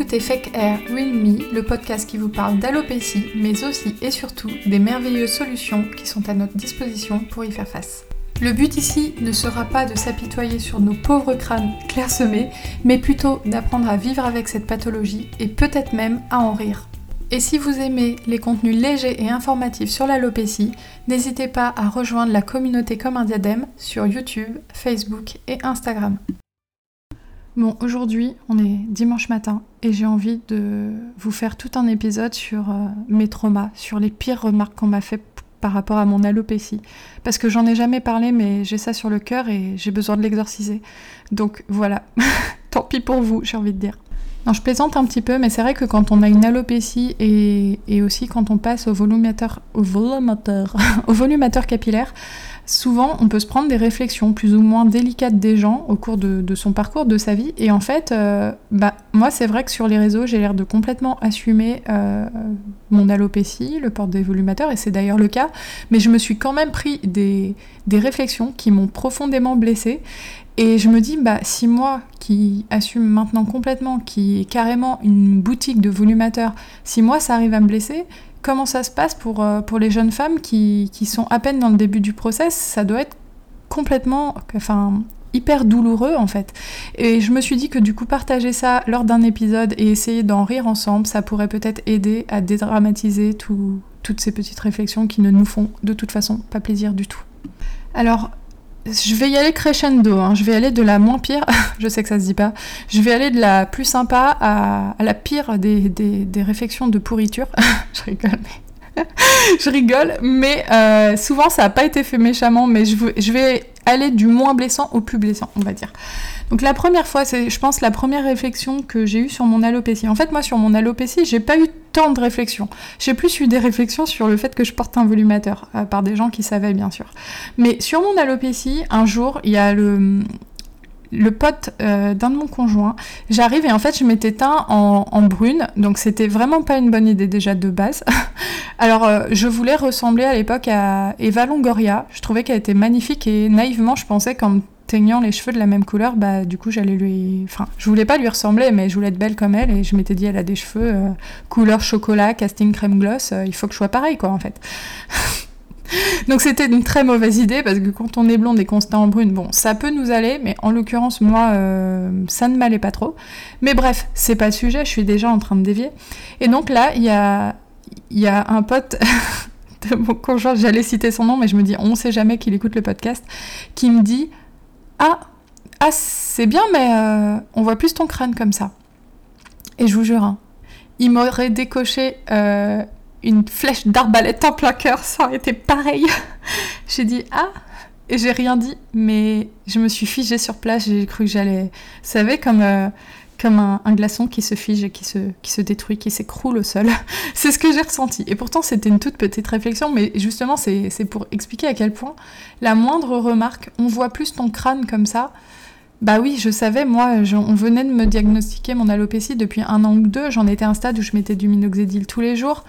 écoutez Fake Air Real Me, le podcast qui vous parle d'alopécie, mais aussi et surtout des merveilleuses solutions qui sont à notre disposition pour y faire face. Le but ici ne sera pas de s'apitoyer sur nos pauvres crânes clairsemés, mais plutôt d'apprendre à vivre avec cette pathologie et peut-être même à en rire. Et si vous aimez les contenus légers et informatifs sur l'alopécie, n'hésitez pas à rejoindre la communauté comme un diadème sur YouTube, Facebook et Instagram. Bon, aujourd'hui, on est dimanche matin et j'ai envie de vous faire tout un épisode sur euh, mes traumas, sur les pires remarques qu'on m'a fait par rapport à mon alopécie. Parce que j'en ai jamais parlé, mais j'ai ça sur le cœur et j'ai besoin de l'exorciser. Donc voilà, tant pis pour vous, j'ai envie de dire. Je plaisante un petit peu, mais c'est vrai que quand on a une alopécie et, aussi quand on passe au volumateur, au volumateur, au volumateur capillaire, souvent on peut se prendre des réflexions plus ou moins délicates des gens au cours de, son parcours, de sa vie. Et en fait, euh, bah, moi c'est vrai que sur les réseaux, j'ai l'air de complètement assumer euh, mon alopécie, le port des volumateurs, et c'est d'ailleurs le cas. Mais je me suis quand même pris des, des réflexions qui m'ont profondément blessée. Et je me dis, bah, si moi qui assume maintenant complètement, qui est carrément une boutique de volumateurs, si moi ça arrive à me blesser, comment ça se passe pour, euh, pour les jeunes femmes qui, qui, sont à peine dans le début du process? Ça doit être complètement, enfin, hyper douloureux en fait. Et je me suis dit que du coup partager ça lors d'un épisode et essayer d'en rire ensemble, ça pourrait peut-être aider à dédramatiser toutes ces petites réflexions qui ne nous font de toute façon pas plaisir du tout. Alors je vais y aller crescendo, hein. je vais aller de la moins pire, je sais que ça se dit pas, je vais aller de la plus sympa à, la pire des, des, réflexions de pourriture. je rigole, mais... je rigole, mais euh, souvent ça n'a pas été fait méchamment, mais je, je vais aller du moins blessant au plus blessant, on va dire. Donc la première fois, c'est, je pense, la première réflexion que j'ai eue sur mon alopécie. En fait, moi, sur mon alopécie, j'ai pas eu tant de réflexions. J'ai plus eu des réflexions sur le fait que je porte un volumateur, euh, par des gens qui savaient, bien sûr. Mais sur mon alopécie, un jour, il y a le, le pote euh, d'un de mon conjoint. J'arrive et en fait je m'étais teint en, brune, donc c'était vraiment pas une bonne idée déjà de base. Alors euh, je voulais ressembler à l'époque à Eva Longoria, je trouvais qu'elle était magnifique et naïvement je pensais qu'en teignant les cheveux de la même couleur, bah du coup j'allais lui... Enfin, je voulais pas lui ressembler, mais je voulais être belle comme elle, et je m'étais dit, elle a des cheveux euh, couleur chocolat, casting crème gloss, il faut que je sois pareil, quoi, en fait. Donc c'était une très mauvaise idée, parce que quand on est blonde et qu'on se en brune, bon, ça peut nous aller, mais en l'occurrence, moi, euh, ça ne m'allait pas trop. Mais bref, c'est pas le sujet, je suis déjà en train de dévier. Et donc là, il y a, y a un pote... de mon conjoint, j'allais citer son nom, mais je me dis, on sait jamais qu'il écoute le podcast, qui me dit ah, ah c'est bien, mais euh, on voit plus ton crâne comme ça. Et je vous jure, hein, il m'aurait décoché euh, une flèche d'arbalète en plein cœur, ça aurait été pareil. j'ai dit ah, et j'ai rien dit, mais je me suis figée sur place, j'ai cru que j'allais. Vous savez, comme. Euh, comme un, glaçon qui se fige et qui se, qui se détruit, qui s'écroule au sol. c'est ce que j'ai ressenti. Et pourtant, c'était une toute petite réflexion, mais justement, c'est pour expliquer à quel point la moindre remarque, on voit plus ton crâne comme ça. Bah oui, je savais, moi, on venait de me diagnostiquer mon alopécie depuis un an ou deux. J'en étais à un stade où je mettais du minoxidil tous les jours.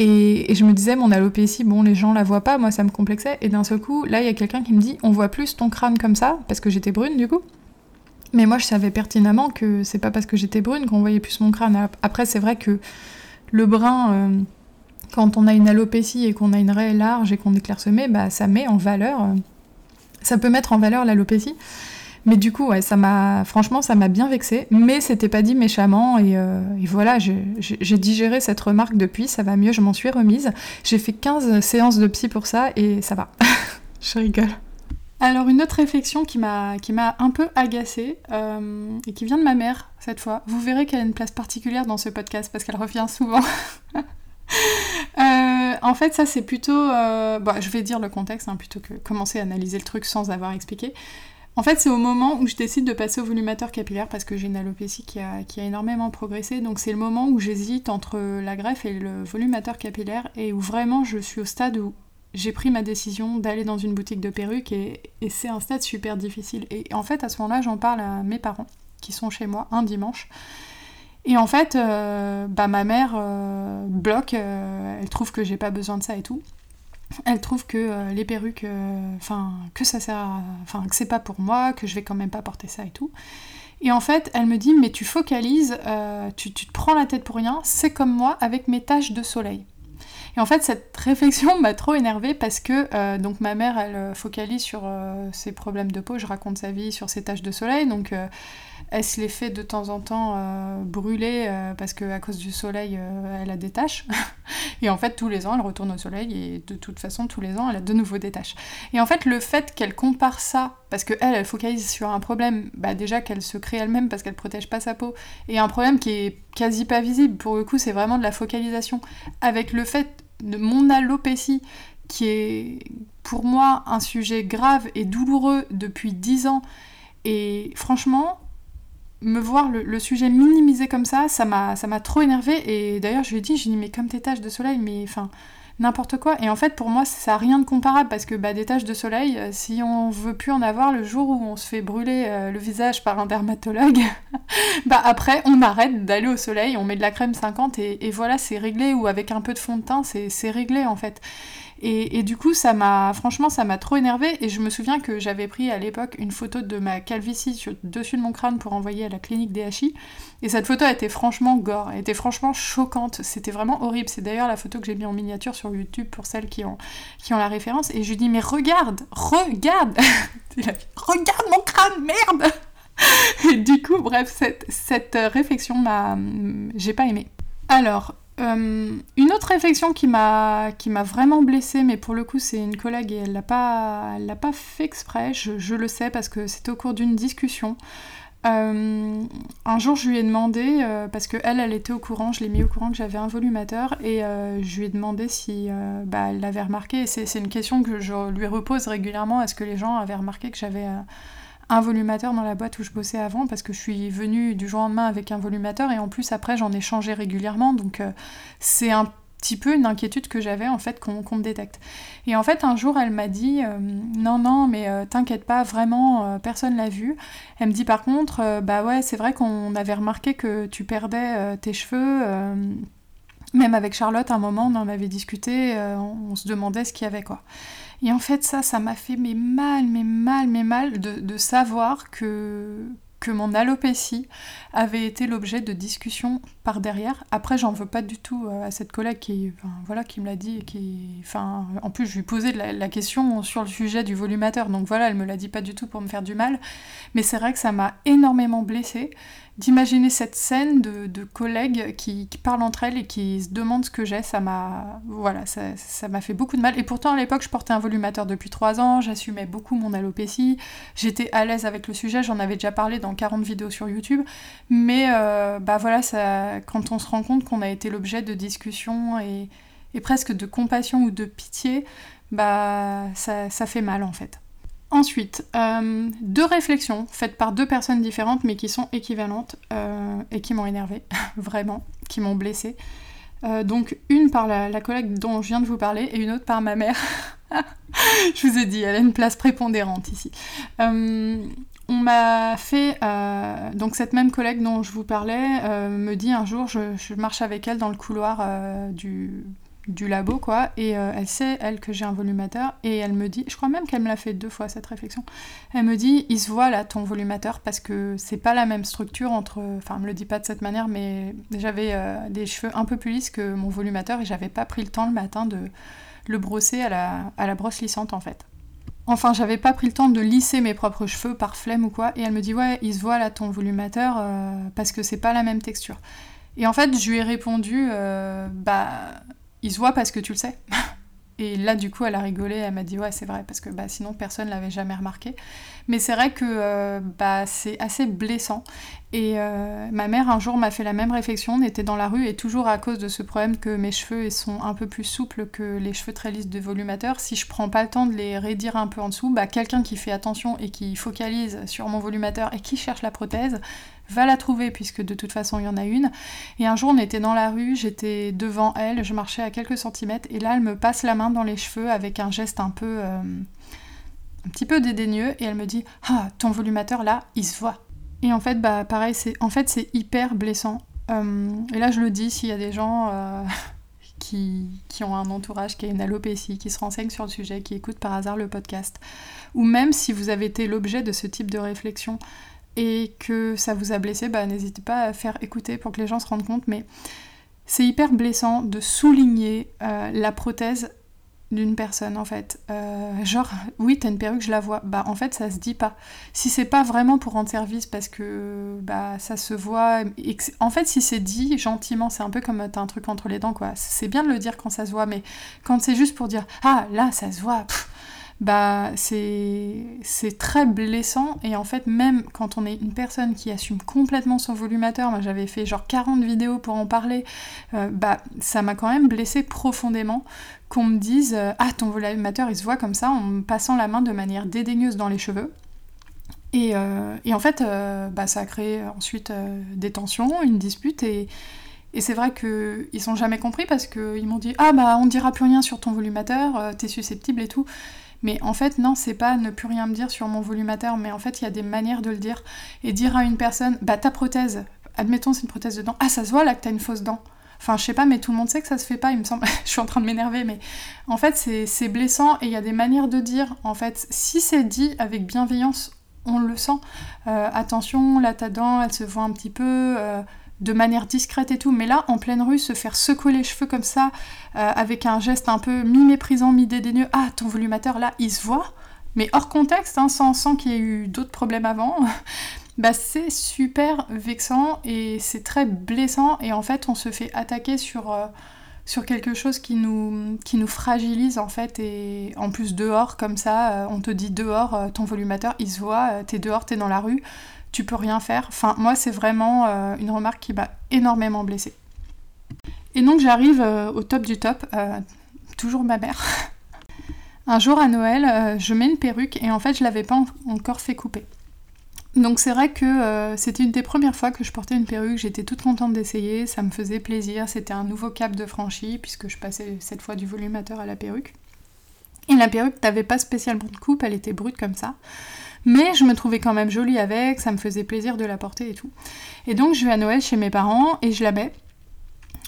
Et, je me disais, mon alopécie, bon, les gens la voient pas, moi ça me complexait. Et d'un seul coup, là, il y a quelqu'un qui me dit, on voit plus ton crâne comme ça, parce que j'étais brune du coup. Mais moi, je savais pertinemment que c'est pas parce que j'étais brune qu'on voyait plus mon crâne. Après, c'est vrai que le brun, euh, quand on a une alopécie et qu'on a une raie large et qu'on est clairsemé, bah, ça met en valeur. Euh, ça peut mettre en valeur l'alopécie. Mais du coup, ça m'a, franchement, ça m'a bien vexé. Mais c'était pas dit méchamment. Et, euh, voilà, j'ai digéré cette remarque depuis. Ça va mieux, je m'en suis remise. J'ai fait 15 séances de psy pour ça et ça va. je rigole. Alors une autre réflexion qui m'a un peu agacée euh, et qui vient de ma mère cette fois. Vous verrez qu'elle a une place particulière dans ce podcast parce qu'elle revient souvent. Euh, en fait, ça c'est plutôt, euh, bah, je vais dire le contexte hein, plutôt que commencer à analyser le truc sans avoir expliqué. En fait, c'est au moment où je décide de passer au volumateur capillaire parce que j'ai une alopécie qui a, énormément progressé. Donc c'est le moment où j'hésite entre la greffe et le volumateur capillaire et où vraiment je suis au stade où j'ai pris ma décision d'aller dans une boutique de perruques et, c'est un stade super difficile. Et en fait, à ce moment-là, j'en parle à mes parents qui sont chez moi un dimanche. Et en fait, euh, bah, ma mère euh, bloque, euh, elle trouve que j'ai pas besoin de ça et tout. Elle trouve que les perruques, enfin, que ça sert enfin, que c'est pas pour moi, que je vais quand même pas porter ça et tout. Et en fait, elle me dit, mais tu focalises, euh, tu, tu te prends la tête pour rien, c'est comme moi avec mes taches de soleil. Et en fait, cette réflexion m'a trop énervée parce que euh, donc ma mère, elle euh, focalise sur euh, ses problèmes de peau. Je raconte sa vie sur ses taches de soleil. Donc, elle se les fait de temps en temps brûler parce qu'à cause du soleil, elle a des taches. et en fait, tous les ans, elle retourne au soleil et de toute façon, tous les ans, elle a de nouveau des. Et en fait, le fait qu'elle compare ça, parce qu'elle, elle focalise sur un problème, bah déjà qu'elle se crée elle-même parce qu'elle protège pas sa peau, et un problème qui est quasi pas visible. Pour le coup, c'est vraiment de la focalisation. Avec le fait de mon alopécie, qui est pour moi un sujet grave et douloureux depuis 10 ans. Et franchement, me voir le, sujet minimisé comme ça, ça m'a, trop énervé. Et d'ailleurs, je lui ai dit, j'ai dit, mais comme tes taches de soleil, mais enfin, n'importe quoi. Et en fait, pour moi, ça n'a rien de comparable parce que bah, des taches de soleil, euh, si on veut plus en avoir le jour où on se fait brûler euh, le visage par un dermatologue, bah après, on arrête d'aller au soleil, on met de la crème 50 et, et voilà, c'est réglé. Ou avec un peu de fond de teint, c'est réglé en fait. Et, du coup, ça m'a, franchement, ça m'a trop énervé. Et je me souviens que j'avais pris à l'époque une photo de ma calvitie sur, dessus de mon crâne pour envoyer à la clinique DHI. Et cette photo était franchement gore, elle était franchement choquante. C'était vraiment horrible. C'est d'ailleurs la photo que j'ai mis en miniature sur YouTube pour celles qui ont, qui la référence. Et je lui dis, mais regarde, regarde Regarde mon crâne, merde Et du coup, bref, cette, cette réflexion m'a. J'ai pas aimé. Alors, euh, une autre réflexion qui m'a vraiment blessée, mais pour le coup c'est une collègue et elle l'a pas, l'a pas fait exprès, je, le sais parce que c'était au cours d'une discussion. Euh, un jour je lui ai demandé, euh, parce qu'elle elle était au courant, je l'ai mis au courant que j'avais un volumateur, et je lui ai demandé si bah, elle l'avait remarqué, et c'est une question que je lui repose régulièrement, est-ce que les gens avaient remarqué que j'avais un volumateur dans la boîte où je bossais avant parce que je suis venue du jour au lendemain avec un volumateur et en plus après j'en ai changé régulièrement donc euh, c'est un petit peu une inquiétude que j'avais en fait qu'on me détecte. Et en fait un jour elle m'a dit euh, non non mais euh, t'inquiète pas vraiment personne l'a vu. Elle me dit par contre bah ouais c'est vrai qu'on avait remarqué que tu perdais tes cheveux même avec Charlotte à un moment on en avait discuté on, on se demandait ce qu'il y avait quoi. Et en fait, ça, ça m'a fait mais mal, mais mal, mais mal de, savoir que, que mon alopécie avait été l'objet de discussions par derrière. Après, j'en veux pas du tout euh, à cette collègue qui, voilà, qui me l'a dit. Qui, enfin, en plus, je lui posais la, la, question sur le sujet du volumateur. Donc voilà, elle me l'a dit pas du tout pour me faire du mal. Mais c'est vrai que ça m'a énormément blessée d'imaginer cette scène de, collègues qui, parlent entre elles et qui se demandent ce que j'ai, ça m'a fait beaucoup de mal. Et pourtant, à l'époque, je portais un volumateur depuis 3 ans, j'assumais beaucoup mon alopécie, j'étais à l'aise avec le sujet, j'en avais déjà parlé dans 40 vidéos sur YouTube. Mais euh, bah voilà, quand on se rend compte qu'on a été l'objet de discussions et, presque de compassion ou de pitié, bah ça fait mal en fait. Ensuite, euh, deux réflexions faites par deux personnes différentes mais qui sont équivalentes euh, et qui m'ont énervé, vraiment, qui m'ont blessée. Euh, donc une par la, collègue dont je viens de vous parler et une autre par ma mère. je vous ai dit, elle a une place prépondérante ici. on m'a fait, donc cette même collègue dont je vous parlais me dit un jour, je marche avec elle dans le couloir du, du labo, quoi. Et euh, elle sait, elle, que j'ai un volumateur. Et elle me dit, je crois même qu'elle me l'a fait deux fois cette réflexion. Elle me dit, il se voit là ton volumateur parce que c'est pas la même structure entre. Enfin, elle me le dit pas de cette manière, mais j'avais euh, des cheveux un peu plus lisses que mon volumateur et j'avais pas pris le temps le matin de le brosser à la, à la brosse lissante en fait. Enfin, j'avais pas pris le temps de lisser mes propres cheveux par flemme ou quoi. Et elle me dit, ouais, il se voit là ton volumateur euh, parce que c'est pas la même texture. Et en fait, je lui ai répondu, bah il se voit parce que tu le sais. Et là, du coup, elle a rigolé, elle m'a dit ouais, c'est vrai, parce que bah, sinon personne l'avait jamais remarqué. Mais c'est vrai que euh, bah, c'est assez blessant. Et euh, ma mère, un jour, m'a fait la même réflexion. On était dans la rue et toujours à cause de ce problème que mes cheveux sont un peu plus souples que les cheveux très lisses de volumateur, si je prends pas le temps de les raidir un peu en dessous, bah, quelqu'un qui fait attention et qui focalise sur mon volumateur et qui cherche la prothèse va la trouver puisque de toute façon il y en a une. Et un jour on était dans la rue, j'étais devant elle, je marchais à quelques centimètres et là elle me passe la main dans les cheveux avec un geste un peu... Euh, un petit peu dédaigneux et elle me dit Ah, ton volumateur là, il se voit. Et en fait, bah pareil, c'est en fait hyper blessant. Euh, et là je le dis, s'il y a des gens euh, qui, qui, ont un entourage qui a une alopécie, qui se renseignent sur le sujet, qui écoutent par hasard le podcast, ou même si vous avez été l'objet de ce type de réflexion, et que ça vous a blessé, bah, n'hésitez pas à faire écouter pour que les gens se rendent compte. Mais c'est hyper blessant de souligner euh, la prothèse d'une personne en fait. Euh, genre, oui, t'as une perruque, je la vois. Bah en fait, ça se dit pas. Si c'est pas vraiment pour rendre service parce que bah ça se voit. en fait, si c'est dit gentiment, c'est un peu comme t'as un truc entre les dents quoi. C'est bien de le dire quand ça se voit, mais quand c'est juste pour dire ah là ça se voit bah c'est très blessant et en fait même quand on est une personne qui assume complètement son volumateur, moi j'avais fait genre 40 vidéos pour en parler, euh, bah ça m'a quand même blessé profondément qu'on me dise euh, ah ton volumateur il se voit comme ça en me passant la main de manière dédaigneuse dans les cheveux. Et, euh, et en fait bah, ça a créé ensuite des tensions, une dispute et et c'est vrai qu'ils sont jamais compris parce qu'ils m'ont dit Ah bah on dira plus rien sur ton volumateur, t'es susceptible et tout. Mais en fait, non, c'est pas ne plus rien me dire sur mon volumateur, mais en fait, il y a des manières de le dire. Et dire à une personne, bah ta prothèse, admettons c'est une prothèse de dent, ah ça se voit là que t'as une fausse dent. Enfin, je sais pas, mais tout le monde sait que ça se fait pas, il me semble. je suis en train de m'énerver, mais en fait, c'est blessant et il y a des manières de dire. En fait, si c'est dit avec bienveillance, on le sent. Euh, attention, là, ta dent, elle se voit un petit peu. Euh, de manière discrète et tout, mais là, en pleine rue, se faire secouer les cheveux comme ça, euh, avec un geste un peu mi-méprisant, mi-dédaigneux, ah, ton volumateur, là, il se voit, mais hors contexte, hein, sans, qu'il y ait eu d'autres problèmes avant, bah c'est super vexant et c'est très blessant, et en fait, on se fait attaquer sur... Euh, sur quelque chose qui nous, qui nous fragilise en fait et en plus dehors comme ça euh, on te dit dehors ton volumateur il se voit t'es dehors t'es dans la rue tu peux rien faire. Enfin, moi, c'est vraiment euh, une remarque qui m'a énormément blessée. Et donc, j'arrive euh, au top du top, euh, toujours ma mère. Un jour à Noël, je mets une perruque et en fait, je l'avais pas encore fait couper. Donc c'est vrai que c'était une des premières fois que je portais une perruque, j'étais toute contente d'essayer, ça me faisait plaisir, c'était un nouveau cap de franchi puisque je passais cette fois du volumateur à la perruque. Et la perruque n'avait pas spécialement de coupe, elle était brute comme ça. Mais je me trouvais quand même jolie avec, ça me faisait plaisir de la porter et tout. Et donc je vais à Noël chez mes parents et je la mets.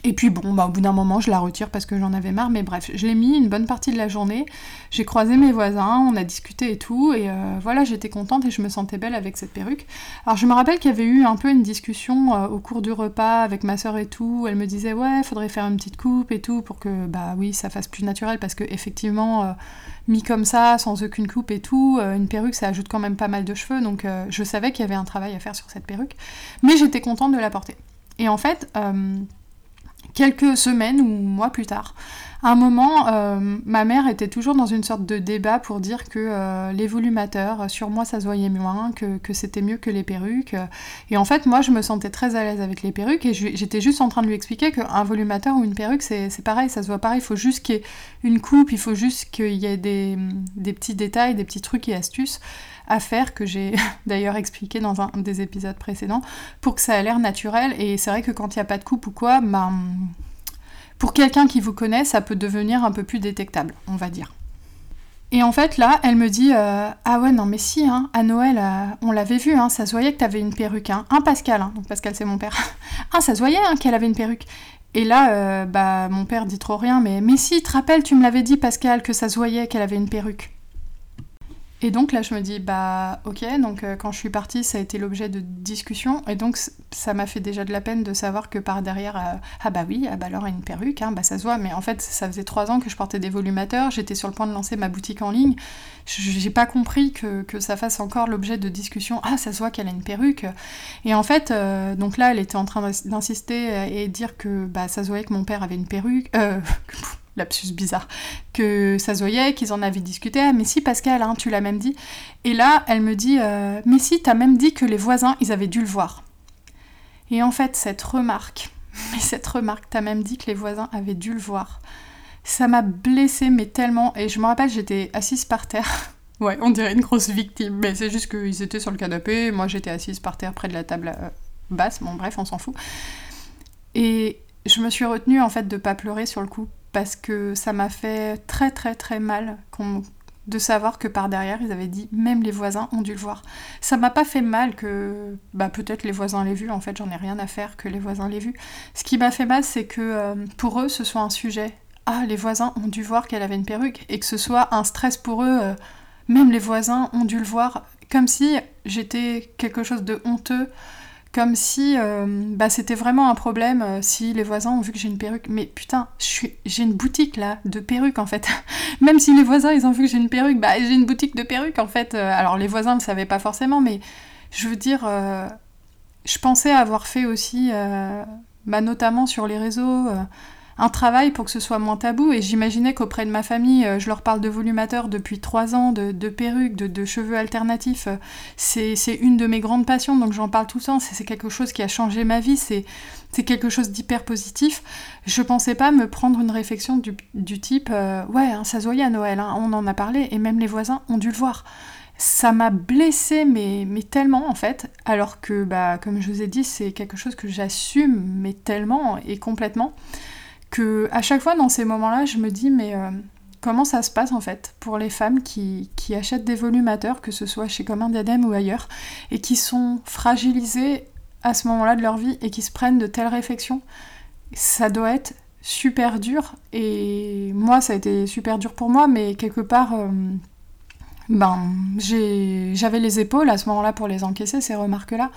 Et puis bon, bah, au bout d'un moment, je la retire parce que j'en avais marre, mais bref, je l'ai mis une bonne partie de la journée. J'ai croisé mes voisins, on a discuté et tout, et euh, voilà, j'étais contente et je me sentais belle avec cette perruque. Alors je me rappelle qu'il y avait eu un peu une discussion euh, au cours du repas avec ma soeur et tout. Elle me disait ouais, faudrait faire une petite coupe et tout pour que bah oui, ça fasse plus naturel parce que effectivement, euh, mis comme ça, sans aucune coupe et tout, une perruque ça ajoute quand même pas mal de cheveux, donc je savais qu'il y avait un travail à faire sur cette perruque, mais j'étais contente de la porter. Et en fait quelques semaines ou mois plus tard. À un moment, euh, ma mère était toujours dans une sorte de débat pour dire que euh, les volumateurs, sur moi ça se voyait moins, que, c'était mieux que les perruques. Et en fait, moi je me sentais très à l'aise avec les perruques et j'étais juste en train de lui expliquer qu'un volumateur ou une perruque c'est pareil, ça se voit pareil, il faut juste qu'il y ait une coupe, il faut juste qu'il y ait des, des petits détails, des petits trucs et astuces à faire, que j'ai d'ailleurs expliqué dans un des épisodes précédents, pour que ça ait l'air naturel. Et c'est vrai que quand il n'y a pas de coupe ou quoi, ben, pour quelqu'un qui vous connaît, ça peut devenir un peu plus détectable, on va dire. Et en fait, là, elle me dit euh, Ah ouais, non, mais si, hein, à Noël, euh, on l'avait vu, hein, ça se voyait que t'avais une perruque. Hein. Un Pascal, hein, donc Pascal, c'est mon père. ah, ça se voyait hein, qu'elle avait une perruque. Et là, euh, bah, mon père dit trop rien, mais, mais si, te rappelles, tu me l'avais dit, Pascal, que ça se voyait qu'elle avait une perruque. Et donc là, je me dis, bah ok, donc euh, quand je suis partie, ça a été l'objet de discussion, et donc ça m'a fait déjà de la peine de savoir que par derrière, euh, ah bah oui, ah bah alors une perruque, hein, bah ça se voit, mais en fait, ça faisait trois ans que je portais des volumateurs, j'étais sur le point de lancer ma boutique en ligne, j'ai pas compris que, ça fasse encore l'objet de discussion, ah ça se voit qu'elle a une perruque, et en fait, euh, donc là, elle était en train d'insister et dire que bah ça se voyait que mon père avait une perruque, lapsus bizarre, que ça se qu'ils en avaient discuté. Ah, mais si, Pascal, hein, tu l'as même dit. Et là, elle me dit euh, Mais si, t'as même dit que les voisins, ils avaient dû le voir. Et en fait, cette remarque, mais cette remarque, t'as même dit que les voisins avaient dû le voir. Ça m'a blessée, mais tellement. Et je me rappelle, j'étais assise par terre. ouais, on dirait une grosse victime. Mais c'est juste qu'ils étaient sur le canapé, moi j'étais assise par terre près de la table euh, basse. Bon, bref, on s'en fout. Et je me suis retenue en fait de pas pleurer sur le coup parce que ça m'a fait très très très mal de savoir que par derrière ils avaient dit même les voisins ont dû le voir. Ça m'a pas fait mal que bah peut-être les voisins l'aient vu, en fait j'en ai rien à faire que les voisins l'aient vu. Ce qui m'a fait mal c'est que euh, pour eux ce soit un sujet. Ah les voisins ont dû voir qu'elle avait une perruque et que ce soit un stress pour eux. Euh, même les voisins ont dû le voir comme si j'étais quelque chose de honteux, comme si euh, bah, c'était vraiment un problème euh, si les voisins ont vu que j'ai une perruque. Mais putain, j'ai une boutique là de perruques en fait. Même si les voisins ils ont vu que j'ai une perruque, bah j'ai une boutique de perruques en fait. Euh, alors les voisins ne savaient pas forcément, mais je veux dire, je pensais avoir fait aussi, bah, notamment sur les réseaux un travail pour que ce soit moins tabou. Et j'imaginais qu'auprès de ma famille, euh, je leur parle de volumateur depuis trois ans, de, perruques, de, cheveux alternatifs. Euh, c'est une de mes grandes passions, donc j'en parle tout le temps. C'est quelque chose qui a changé ma vie. C'est quelque chose d'hyper positif. Je pensais pas me prendre une réflexion du, type euh, Ouais, ça se voyait à Noël, hein, on en a parlé, et même les voisins ont dû le voir ça m'a blessée, mais, mais tellement en fait, alors que, bah, comme je vous ai dit, c'est quelque chose que j'assume, mais tellement et complètement que à chaque fois dans ces moments-là, je me dis mais euh, comment ça se passe en fait pour les femmes qui, achètent des volumateurs, que ce soit chez Commun Diadème ou ailleurs, et qui sont fragilisées à ce moment-là de leur vie et qui se prennent de telles réflexions? Ça doit être super dur et moi ça a été super dur pour moi, mais quelque part. Euh, ben, j'avais les épaules à ce moment-là pour les encaisser, ces remarques-là.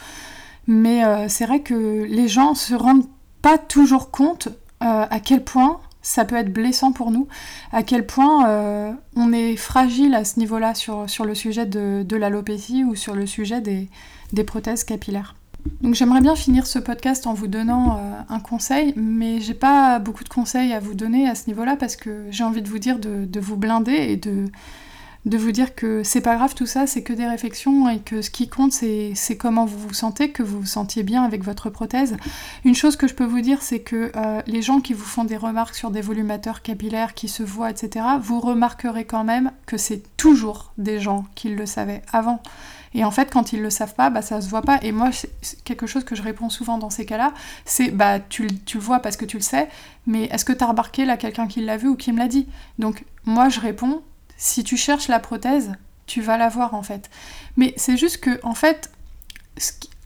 Mais euh, c'est vrai que les gens se rendent pas toujours compte euh, à quel point ça peut être blessant pour nous, à quel point euh, on est fragile à ce niveau-là sur, sur le sujet de, de l'alopécie ou sur le sujet des, prothèses capillaires. Donc j'aimerais bien finir ce podcast en vous donnant euh, un conseil, mais j'ai pas beaucoup de conseils à vous donner à ce niveau-là parce que j'ai envie de vous dire de vous blinder et de, de vous dire que c'est pas grave tout ça, c'est que des réflexions et que ce qui compte c'est comment vous vous sentez, que vous vous sentiez bien avec votre prothèse. Une chose que je peux vous dire c'est que euh, les gens qui vous font des remarques sur des volumateurs capillaires qui se voient, etc., vous remarquerez quand même que c'est toujours des gens qui le savaient avant. Et en fait, quand ils le savent pas, bah ça se voit pas. Et moi, quelque chose que je réponds souvent dans ces cas-là, c'est bah tu, tu, le vois parce que tu le sais, mais est-ce que tu as remarqué là quelqu'un qui l'a vu ou qui me l'a dit? Donc moi, je réponds, si tu cherches la prothèse, tu vas la voir en fait. Mais c'est juste que, en fait,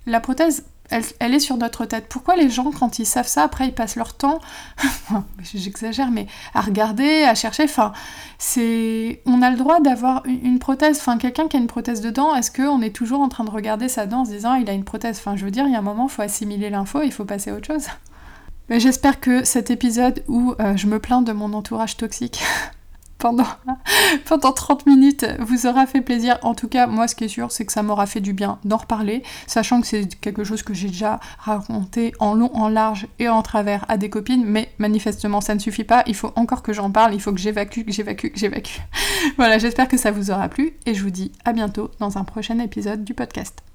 la prothèse, elle, est sur notre tête. Pourquoi les gens, quand ils savent ça, après ils passent leur temps, j'exagère, mais à regarder, à chercher, enfin, c'est... On a le droit d'avoir une, prothèse, enfin, quelqu'un qui a une prothèse de dent, est-ce qu'on est toujours en train de regarder sa dent en se disant, il a une prothèse? Enfin, je veux dire, il y a un moment, il faut assimiler l'info, il faut passer à autre chose. Mais j'espère que cet épisode où euh, je me plains de mon entourage toxique pendant, pendant 30 minutes vous aura fait plaisir. En tout cas, moi, ce qui est sûr, c'est que ça m'aura fait du bien d'en reparler, sachant que c'est quelque chose que j'ai déjà raconté en long, en large et en travers à des copines, mais manifestement, ça ne suffit pas. Il faut encore que j'en parle, il faut que j'évacue, que j'évacue, que j'évacue. voilà, j'espère que ça vous aura plu et je vous dis à bientôt dans un prochain épisode du podcast.